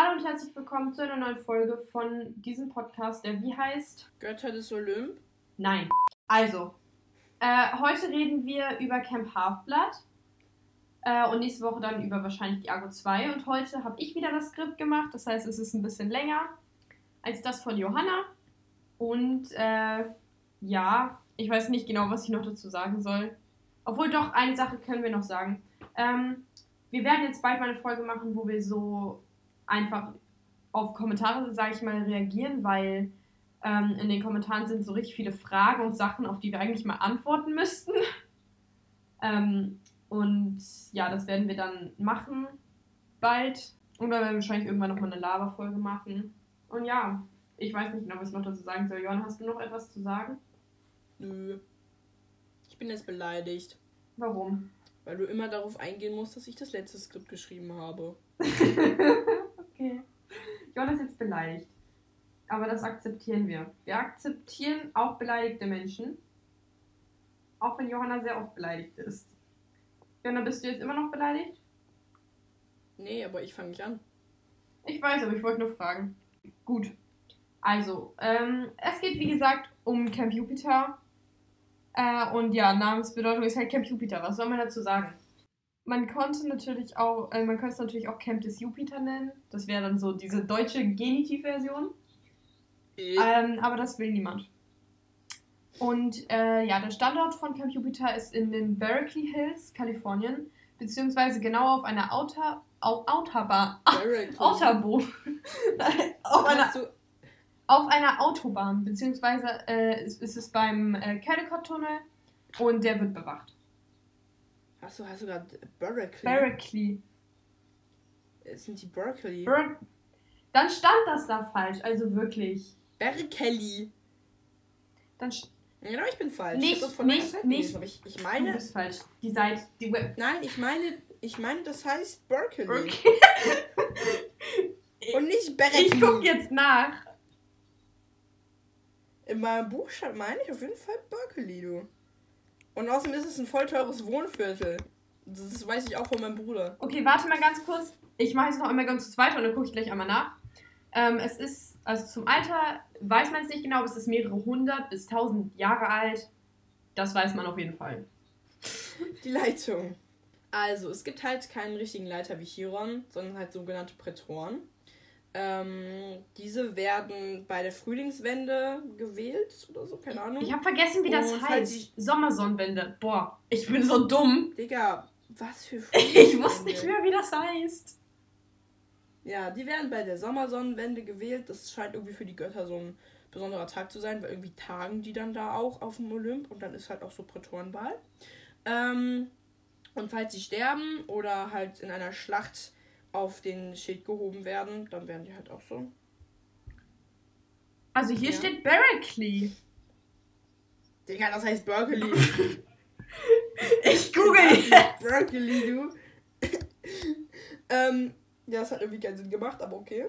Hallo und herzlich willkommen zu einer neuen Folge von diesem Podcast, der wie heißt? Götter des Olymp? Nein. Also, äh, heute reden wir über Camp Halfblood äh, und nächste Woche dann über wahrscheinlich die Argo 2. Und heute habe ich wieder das Skript gemacht, das heißt, es ist ein bisschen länger als das von Johanna. Und äh, ja, ich weiß nicht genau, was ich noch dazu sagen soll. Obwohl doch, eine Sache können wir noch sagen. Ähm, wir werden jetzt bald mal eine Folge machen, wo wir so einfach auf Kommentare, sage ich mal, reagieren, weil ähm, in den Kommentaren sind so richtig viele Fragen und Sachen, auf die wir eigentlich mal antworten müssten. ähm, und ja, das werden wir dann machen bald. Und dann werden wir wahrscheinlich irgendwann nochmal eine Lava-Folge machen. Und ja, ich weiß nicht genau, was ich noch dazu sagen soll. Johann, hast du noch etwas zu sagen? Nö. Ich bin jetzt beleidigt. Warum? Weil du immer darauf eingehen musst, dass ich das letzte Skript geschrieben habe. Johann ist jetzt beleidigt. Aber das akzeptieren wir. Wir akzeptieren auch beleidigte Menschen. Auch wenn Johanna sehr oft beleidigt ist. Johanna, bist du jetzt immer noch beleidigt? Nee, aber ich fange nicht an. Ich weiß, aber ich wollte nur fragen. Gut. Also, ähm, es geht wie gesagt um Camp Jupiter. Äh, und ja, Namensbedeutung ist halt Camp Jupiter. Was soll man dazu sagen? Man konnte natürlich auch, äh, man könnte es natürlich auch Camp des Jupiter nennen. Das wäre dann so diese deutsche Genitivversion. Ähm, aber das will niemand. Und äh, ja, der Standort von Camp Jupiter ist in den Berkeley Hills, Kalifornien, beziehungsweise genau auf einer Au, Autobahn. Autobahn. auf, einer, auf einer Autobahn, beziehungsweise äh, ist, ist es beim äh, Caldecott-Tunnel und der wird bewacht. Hast du gerade Berkeley? Berkeley. Es sind die Berkeley. Ber Dann stand das da falsch, also wirklich. Berkeley. Dann Genau, ich bin falsch. Nicht, ich nicht, nicht. aber ich, ich meine. Du bist falsch. Die Seite, die Web. Nein, ich meine, ich meine, das heißt Berkeley. Berkeley. Und nicht Berkeley. Ich guck jetzt nach. In meinem Buch meine ich auf jeden Fall Berkeley, du. Und außerdem ist es ein voll teures Wohnviertel. Das weiß ich auch von meinem Bruder. Okay, warte mal ganz kurz. Ich mache jetzt noch einmal ganz kurz weiter und dann gucke ich gleich einmal nach. Ähm, es ist, also zum Alter weiß man es nicht genau, es ist mehrere hundert bis tausend Jahre alt. Das weiß man auf jeden Fall. Die Leitung. Also, es gibt halt keinen richtigen Leiter wie Chiron, sondern halt sogenannte Prätoren. Ähm, diese werden bei der Frühlingswende gewählt oder so, keine Ahnung. Ich habe vergessen, wie das Und heißt. Sommersonnenwende. Boah, ich bin so dumm. Digga, was für Ich wusste nicht mehr, wie das heißt. Ja, die werden bei der Sommersonnenwende gewählt. Das scheint irgendwie für die Götter so ein besonderer Tag zu sein, weil irgendwie tagen die dann da auch auf dem Olymp und dann ist halt auch so Prätorenwahl. Ähm, und falls sie sterben oder halt in einer Schlacht auf den Schild gehoben werden, dann werden die halt auch so. Also hier ja. steht Berkeley. Digga, das heißt Berkeley. ich google jetzt. Berkeley, du. ähm, ja, das hat irgendwie keinen Sinn gemacht, aber okay.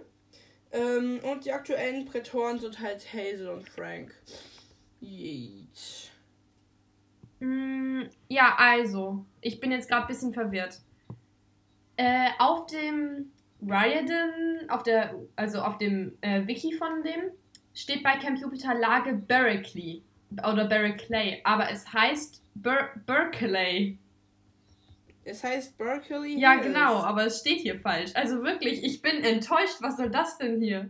Ähm, und die aktuellen Prätoren sind halt Hazel und Frank. Yeet. Mm, ja, also, ich bin jetzt gerade ein bisschen verwirrt. Äh, auf dem Riordan, auf der, also auf dem äh, Wiki von dem, steht bei Camp Jupiter Lage Berkeley oder Berkeley, aber es heißt Ber Berkeley. Es heißt Berkeley. Ja, genau, aber es steht hier falsch. Also wirklich, ich bin enttäuscht. Was soll das denn hier?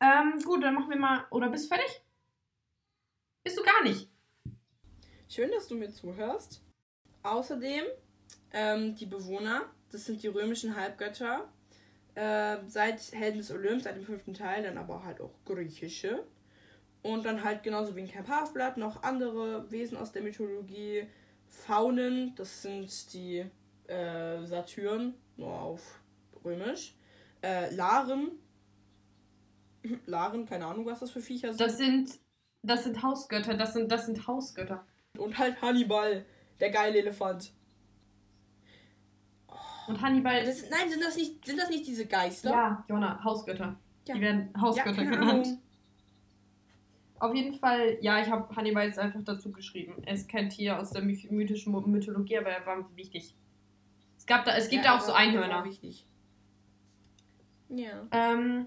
Ähm, gut, dann machen wir mal. Oder bist du fertig? Bist du gar nicht? Schön, dass du mir zuhörst. Außerdem, ähm, die Bewohner, das sind die römischen Halbgötter. Äh, seit Helden des Olymp, seit dem fünften Teil, dann aber halt auch griechische. Und dann halt genauso wie in Camp Half-Blood noch andere Wesen aus der Mythologie Faunen, das sind die äh, Satyren, nur auf römisch. Äh, Laren. Laren, keine Ahnung, was das für Viecher sind. Das sind, das sind Hausgötter, das sind, das sind Hausgötter. Und halt Hannibal, der geile Elefant. Und Hannibal. Das, nein, sind das, nicht, sind das nicht diese Geister? Ja, Jona, Hausgötter. Ja. Die werden Hausgötter ja, genannt. Auf jeden Fall, ja, ich habe Hannibal jetzt einfach dazu geschrieben. Er ist kein Tier aus der mythischen Mythologie, aber er war wichtig. Es, gab da, es gibt ja, da auch so Einhörner. Ja. Ähm,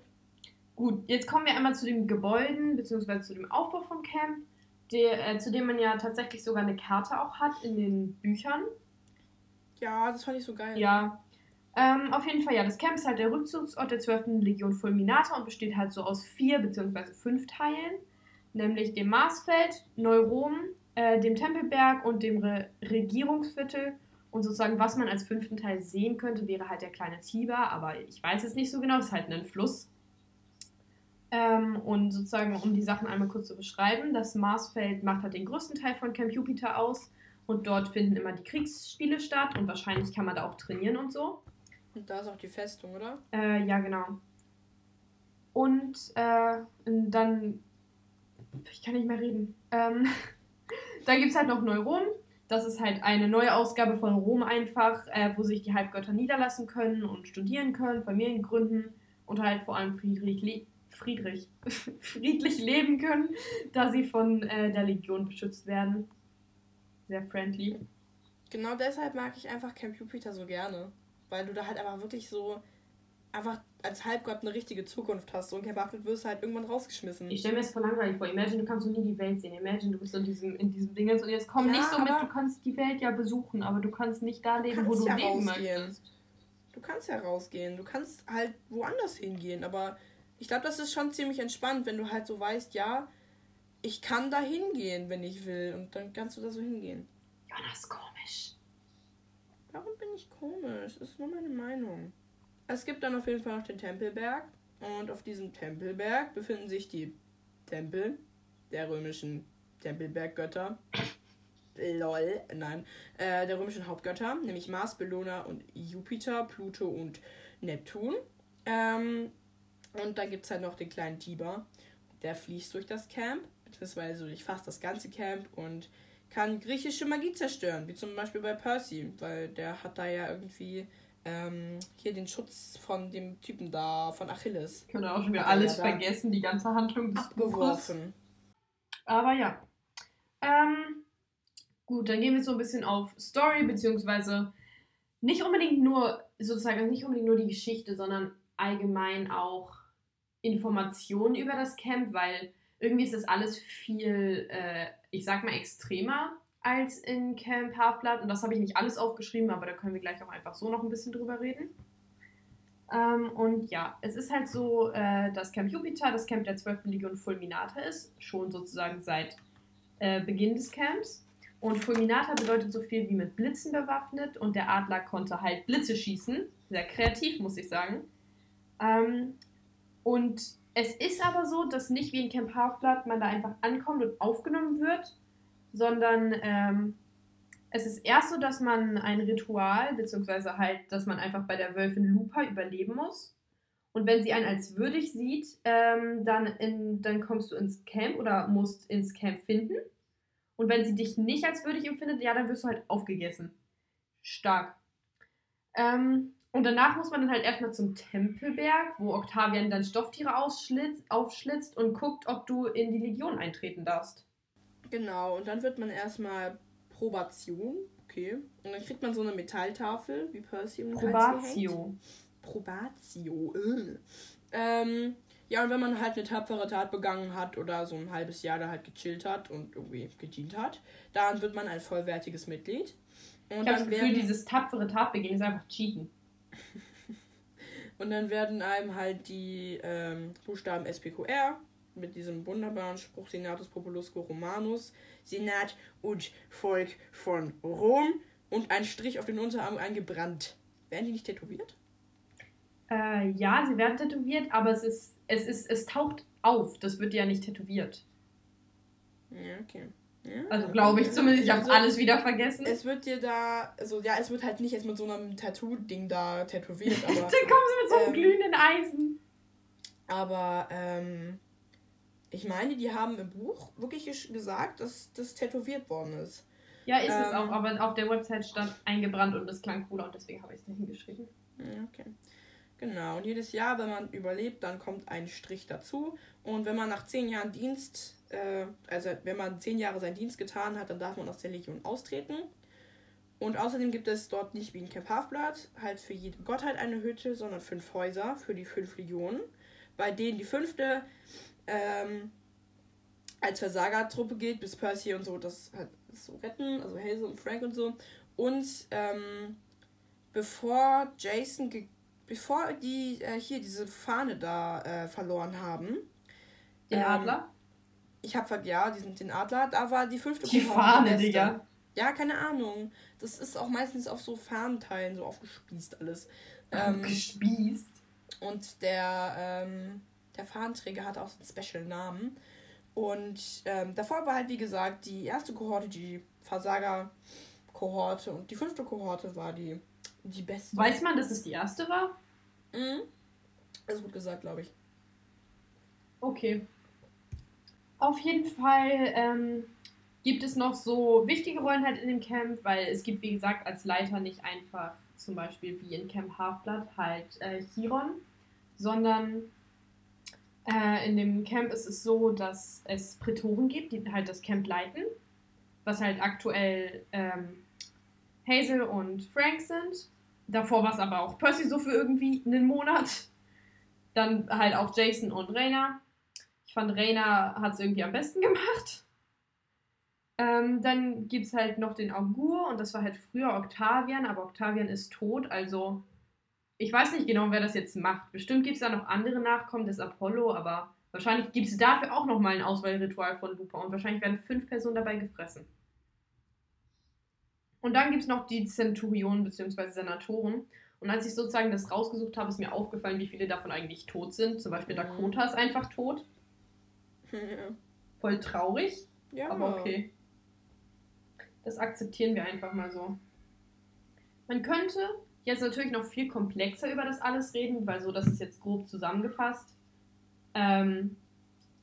gut, jetzt kommen wir einmal zu den Gebäuden, beziehungsweise zu dem Aufbau vom Camp, der, äh, zu dem man ja tatsächlich sogar eine Karte auch hat in den Büchern. Ja, das fand ich so geil. Ja. Ähm, auf jeden Fall, ja, das Camp ist halt der Rückzugsort der 12. Legion Fulminata und besteht halt so aus vier beziehungsweise fünf Teilen, nämlich dem Marsfeld, Neurom, äh, dem Tempelberg und dem Re Regierungsviertel. Und sozusagen, was man als fünften Teil sehen könnte, wäre halt der kleine Tiber, aber ich weiß es nicht so genau, es ist halt ein Fluss. Ähm, und sozusagen, um die Sachen einmal kurz zu beschreiben, das Marsfeld macht halt den größten Teil von Camp Jupiter aus und dort finden immer die Kriegsspiele statt und wahrscheinlich kann man da auch trainieren und so. Und da ist auch die Festung, oder? Äh, ja, genau. Und äh, dann. Ich kann nicht mehr reden. Ähm, dann gibt es halt noch Neurom. Das ist halt eine neue Ausgabe von Rom einfach, äh, wo sich die Halbgötter niederlassen können und studieren können, Familien gründen und halt vor allem Friedrich, Le Friedrich friedlich leben können, da sie von äh, der Legion beschützt werden. Sehr friendly. Genau deshalb mag ich einfach Camp Jupiter so gerne. Weil du da halt einfach wirklich so einfach als Halbgott eine richtige Zukunft hast. Und Camp Halflet wirst du halt irgendwann rausgeschmissen. Ich stelle mir das voll langweilig vor. Imagine, du kannst so nie die Welt sehen. Imagine, du bist in diesem, in diesem Dingens und jetzt komm Ja, nicht so mit, du kannst die Welt ja besuchen, aber du kannst nicht da leben, wo du ja leben rausgehen. möchtest. Du kannst ja rausgehen. Du kannst halt woanders hingehen. Aber ich glaube, das ist schon ziemlich entspannt, wenn du halt so weißt, ja, ich kann da hingehen, wenn ich will. Und dann kannst du da so hingehen. Jonas, komisch. Warum bin ich komisch? Das ist nur meine Meinung. Es gibt dann auf jeden Fall noch den Tempelberg. Und auf diesem Tempelberg befinden sich die Tempel der römischen Tempelberggötter. Lol, nein. Äh, der römischen Hauptgötter, nämlich Mars, Bellona und Jupiter, Pluto und Neptun. Ähm, und dann gibt es halt noch den kleinen Tiber. Der fließt durch das Camp, beziehungsweise durch fast das ganze Camp und kann griechische Magie zerstören, wie zum Beispiel bei Percy, weil der hat da ja irgendwie ähm, hier den Schutz von dem Typen da, von Achilles, Ich könnte auch schon wieder er alles ja vergessen, die ganze Handlung des Buches. abgeworfen. Aber ja. Ähm, gut, dann gehen wir so ein bisschen auf Story, beziehungsweise nicht unbedingt nur, sozusagen nicht unbedingt nur die Geschichte, sondern allgemein auch Informationen über das Camp, weil irgendwie ist das alles viel, äh, ich sag mal, extremer als in Camp Half-Blood. Und das habe ich nicht alles aufgeschrieben, aber da können wir gleich auch einfach so noch ein bisschen drüber reden. Ähm, und ja, es ist halt so, äh, dass Camp Jupiter das Camp der 12. Legion Fulminata ist, schon sozusagen seit äh, Beginn des Camps. Und Fulminata bedeutet so viel wie mit Blitzen bewaffnet und der Adler konnte halt Blitze schießen. Sehr kreativ, muss ich sagen. Ähm, und es ist aber so, dass nicht wie in Camp Half-Blood man da einfach ankommt und aufgenommen wird, sondern ähm, es ist erst so, dass man ein Ritual, beziehungsweise halt, dass man einfach bei der Wölfin Lupa überleben muss. Und wenn sie einen als würdig sieht, ähm, dann, in, dann kommst du ins Camp oder musst ins Camp finden. Und wenn sie dich nicht als würdig empfindet, ja, dann wirst du halt aufgegessen. Stark. Ähm, und danach muss man dann halt erstmal zum Tempelberg, wo Octavian dann Stofftiere aufschlitzt und guckt, ob du in die Legion eintreten darfst. Genau, und dann wird man erstmal Probation, okay. Und dann kriegt man so eine Metalltafel, wie Percy gehängt. Probatio. Probatio. äh. Ähm, ja, und wenn man halt eine tapfere Tat begangen hat oder so ein halbes Jahr da halt gechillt hat und irgendwie gedient hat, dann wird man ein vollwertiges Mitglied. Und Ich habe das Gefühl, dieses tapfere Tatbegehen ist einfach Cheaten. und dann werden einem halt die ähm, Buchstaben SPQR mit diesem wunderbaren Spruch Senatus Populusque Romanus, Senat und Volk von Rom und ein Strich auf den Unterarm eingebrannt. Werden die nicht tätowiert? Äh, ja, sie werden tätowiert, aber es ist, es ist, es taucht auf. Das wird ja nicht tätowiert. Ja, okay. Ja, Also glaube ich zumindest. Ich habe Also, alles wieder vergessen. Es wird dir da, also ja, es wird halt nicht jetzt mit so einem Tattoo-Ding da tätowiert, aber, Dann kommen sie mit so einem ähm, glühenden Eisen. aber ähm, ich meine, die haben im Buch wirklich gesagt, dass das tätowiert worden ist. Ja, ist es ähm, auch, aber auf der Website stand eingebrannt und das klang cooler und deswegen habe ich es da hingeschrieben. Ja, okay. Genau, und jedes Jahr, wenn man überlebt, dann kommt ein Strich dazu. Und wenn man nach zehn Jahren Dienst, äh, also wenn man zehn Jahre seinen Dienst getan hat, dann darf man aus der Legion austreten. Und außerdem gibt es dort nicht wie in Camp Half-Blood halt für jede Gottheit eine Hütte, sondern fünf Häuser für die fünf Legionen, bei denen die fünfte ähm, als Versagertruppe gilt, bis Percy und so das halt so retten, also Hazel und Frank und so. Und ähm, bevor Jason, bevor die äh, hier diese Fahne da äh, verloren haben. Den ähm, Adler? Ich hab ja, diesen, den Adler, da war die fünfte Die Fahne, die Digga. Ja, keine Ahnung. Das ist auch meistens auf so Farmteilen so aufgespießt alles. Ähm, aufgespießt. Und der, ähm, der Fahnenträger hat auch so einen Special-Namen. Und ähm, davor war halt, wie gesagt, die erste Kohorte, die Versager-Kohorte. Und die fünfte Kohorte war die, die beste. Weiß man, dass es die erste war? Mhm. Das ist gut gesagt, glaube ich. Okay. Auf jeden Fall ähm, gibt es noch so wichtige Rollen halt in dem Camp, weil es gibt, wie gesagt, als Leiter nicht einfach zum Beispiel wie in Camp Halfblood halt äh, Chiron, sondern äh, in dem Camp ist es so, dass es Prätoren gibt, die halt das Camp leiten, was halt aktuell ähm, Hazel und Frank sind. Davor war es aber auch Percy so für irgendwie einen Monat. Dann halt auch Jason und Raina. Ich fand, Raina hat es irgendwie am besten gemacht. Ähm, dann gibt es halt noch den Augur und das war halt früher Octavian, aber Octavian ist tot, also ich weiß nicht genau, wer das jetzt macht. Bestimmt gibt es da noch andere Nachkommen des Apollo, aber wahrscheinlich gibt es dafür auch nochmal ein Auswahlritual von Lupa und wahrscheinlich werden fünf Personen dabei gefressen. Und dann gibt es noch die Zenturionen bzw. Senatoren. Und als ich sozusagen das rausgesucht habe, ist mir aufgefallen, wie viele davon eigentlich tot sind. Zum Beispiel mhm. Dakota ist einfach tot. Ja. Voll traurig. Ja. Aber okay. Das akzeptieren wir einfach mal so. Man könnte jetzt natürlich noch viel komplexer über das alles reden, weil so, das ist jetzt grob zusammengefasst. Ähm,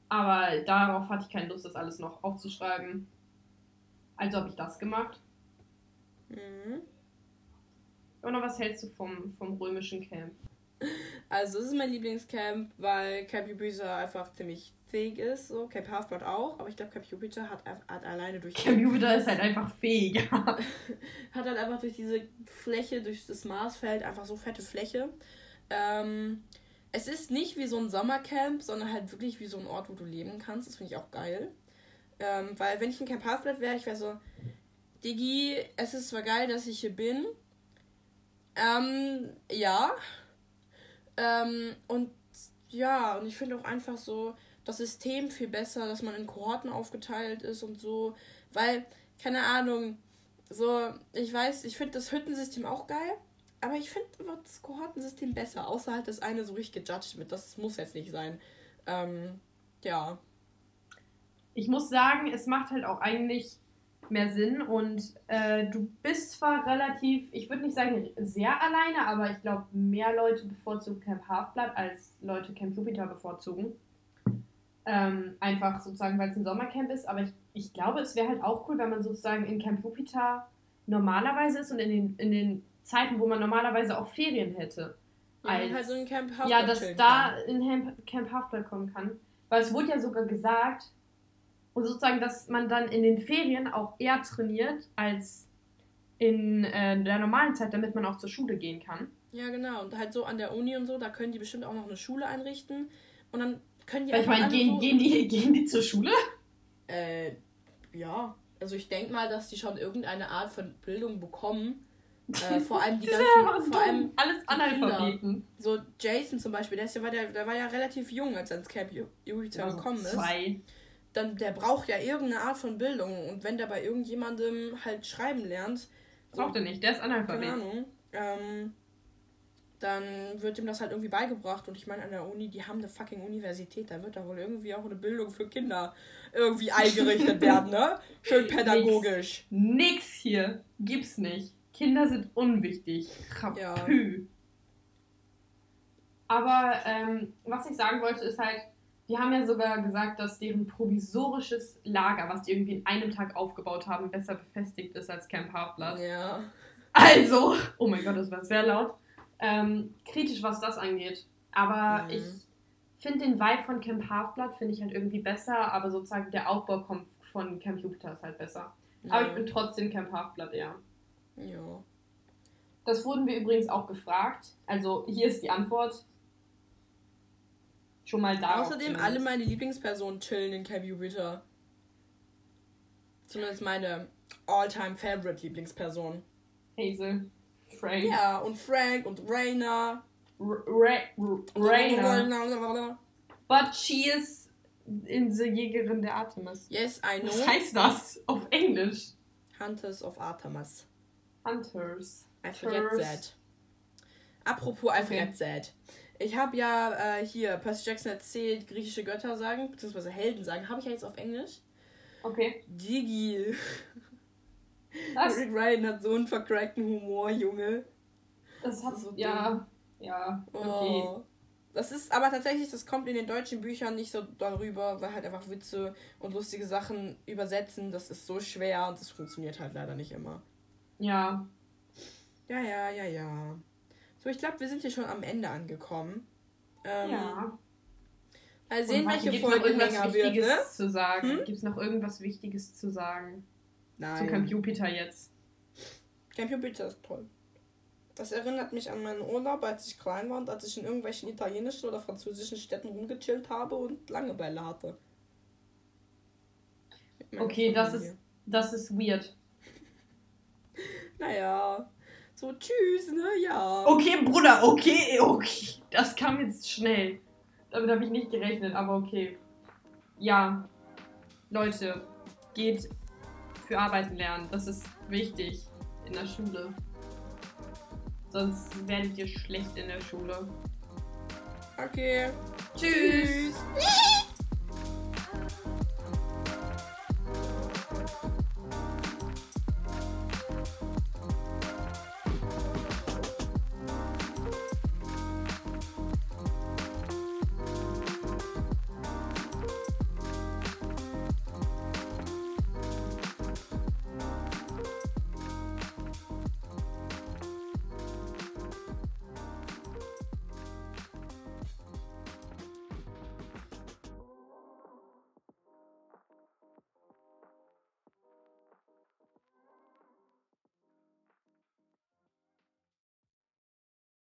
aber darauf hatte ich keine Lust, das alles noch aufzuschreiben. Also habe ich das gemacht. Mhm. Oder was hältst du vom, vom römischen Camp? Also, es ist mein Lieblingscamp, weil Camp Jupiter einfach ziemlich fähig ist. So. Camp Half-Blood auch, aber ich glaube, Camp Jupiter hat, hat alleine durch. Camp Jupiter ist halt einfach fähig. hat halt einfach durch diese Fläche, durch das Marsfeld, einfach so fette Fläche. Ähm, es ist nicht wie so ein Sommercamp, sondern halt wirklich wie so ein Ort, wo du leben kannst. Das finde ich auch geil. Ähm, weil, wenn ich in Camp Half-Blood wäre, ich wäre so, Digi, es ist zwar geil, dass ich hier bin. Ähm, ja. Ähm, und ja, und ich finde auch einfach so das System viel besser, dass man in Kohorten aufgeteilt ist und so. Weil, keine Ahnung, so, ich weiß, ich finde das Hüttensystem auch geil, aber ich finde das Kohortensystem besser, außer halt, dass eine so richtig gejudged wird. Das muss jetzt nicht sein. Ähm, ja. Ich muss sagen, es macht halt auch eigentlich mehr Sinn und äh, du bist zwar relativ, ich würde nicht sagen sehr alleine, aber ich glaube, mehr Leute bevorzugen Camp Halfblood als Leute Camp Jupiter bevorzugen. Ähm, einfach sozusagen, weil es ein Sommercamp ist, aber ich, ich glaube, es wäre halt auch cool, wenn man sozusagen in Camp Jupiter normalerweise ist und in den, in den Zeiten, wo man normalerweise auch Ferien hätte. Ja, als, halt so in Camp Ja, dass da in Camp Halfblood kommen kann. Weil es wurde ja sogar gesagt, und sozusagen, dass man dann in den Ferien auch eher trainiert als in äh, der normalen Zeit, damit man auch zur Schule gehen kann. Ja, genau. Und halt so an der Uni und so, da können die bestimmt auch noch eine Schule einrichten. Und dann können die Weil ich meine, gehen, so gehen, die, gehen die zur Schule? Äh, ja. Also ich denke mal, dass die schon irgendeine Art von Bildung bekommen. Äh, vor allem die ganzen, ja vor allem alles Analphabeten. So Jason zum Beispiel, der, ist ja, war der, der war ja relativ jung, als er ins Camp Jupiter also gekommen ist. Zwei dann der braucht ja irgendeine Art von Bildung. Und wenn der bei irgendjemandem halt schreiben lernt. Braucht er nicht, der ist Analphabet. Keine Ahnung. Ähm, dann wird ihm das halt irgendwie beigebracht. Und ich meine, an der Uni, die haben eine fucking Universität. Da wird da wohl irgendwie auch eine Bildung für Kinder irgendwie eingerichtet werden, ne? Schön pädagogisch. Nix, Nix hier. Gibt's nicht. Kinder sind unwichtig. Ja. Aber ähm, was ich sagen wollte, ist halt, die haben ja sogar gesagt, dass deren provisorisches Lager, was die irgendwie in einem Tag aufgebaut haben, besser befestigt ist als Camp Half-Blood. Ja. Also, oh mein Gott, das war sehr laut. Ähm, kritisch, was das angeht. Aber mhm. ich finde den Vibe von Camp Half-Blood finde ich halt irgendwie besser, aber sozusagen der Aufbau kommt von Camp Jupiter ist halt besser. Ja. Aber ich bin trotzdem Camp Half-Blood eher. Ja. Das wurden wir übrigens auch gefragt. Also hier ist die Antwort. Schon mal da. Außerdem, alle meine Lieblingspersonen chillen in Camp Jupiter. Zumindest meine all-time favorite Lieblingsperson. Hazel, Frank, Ja, und Frank und Rainer. Rainer. But she is in the Jägerin der Artemis. Yes, I know. Was heißt das auf Englisch? Hunters of Artemis. Hunters. I forget that. Apropos I forget that. Ich habe ja äh, hier Percy Jackson erzählt, griechische Götter sagen, beziehungsweise Helden sagen. Habe ich ja jetzt auf Englisch. Okay. Digi. Das, Rick Ryan hat so einen vercrackten Humor, Junge. das hat so ja. Ja, okay. Oh. Das ist aber tatsächlich, das kommt in den deutschen Büchern nicht so darüber, weil halt einfach Witze und lustige Sachen übersetzen, das ist so schwer und das funktioniert halt leider nicht immer. Ja. Ja, ja, ja, ja. So, ich glaube, wir sind hier schon am Ende angekommen. Ähm, ja. Mal sehen, welche Folge irgendwas länger wird, Wichtiges ne? zu sagen? Hm? Gibt es noch irgendwas Wichtiges zu sagen? Nein. Zu Camp Jupiter jetzt. Camp Jupiter ist toll. Das erinnert mich an meinen Urlaub, als ich klein war und als ich in irgendwelchen italienischen oder französischen Städten rumgechillt habe und Langeweile hatte. Okay, das Familie. ist, das ist weird. Naja. So, tschüss, ne? Ja. Okay, Bruder, okay, okay. Das kam jetzt schnell. Damit habe ich nicht gerechnet, aber okay. Ja. Leute, geht für Arbeiten lernen. Das ist wichtig in der Schule. Sonst werdet ihr schlecht in der Schule. Okay. Tschüss. Tschüss.